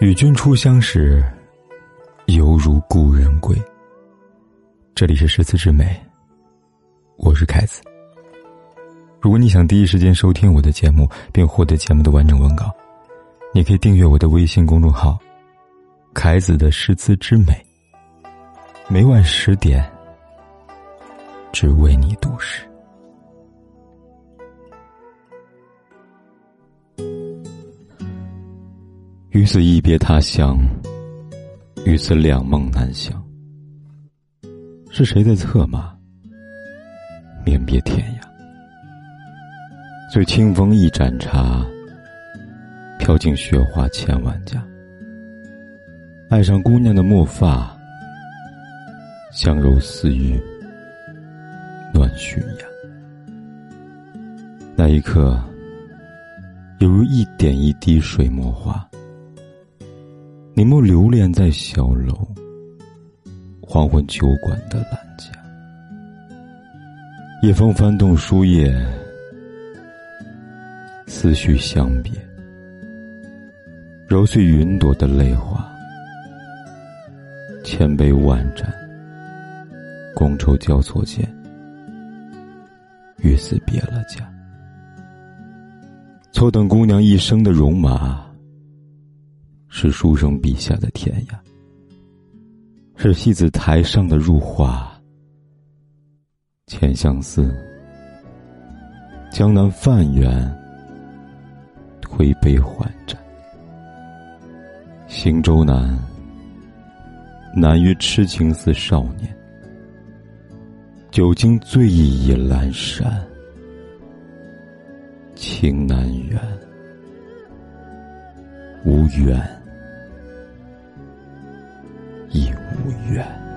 与君初相识，犹如故人归。这里是诗词之美，我是凯子。如果你想第一时间收听我的节目，并获得节目的完整文稿，你可以订阅我的微信公众号“凯子的诗词之美”。每晚十点，只为你读诗。于此一别他乡，于此两梦难相。是谁在策马？明别天涯。随清风一盏茶，飘进雪花千万家。爱上姑娘的墨发，香柔似玉，暖熏牙。那一刻，犹如一点一滴水墨画。你莫留恋在小楼，黄昏酒馆的兰家。夜风翻动书页，思绪相别，揉碎云朵的泪花。千杯万盏，觥筹交错间，于此别了家。错等姑娘一生的戎马。是书生笔下的天涯，是戏子台上的入画。浅相思，江南泛远，推杯换盏。行舟难，难于痴情似少年。酒精醉意已阑珊，情难圆，无缘。亦无怨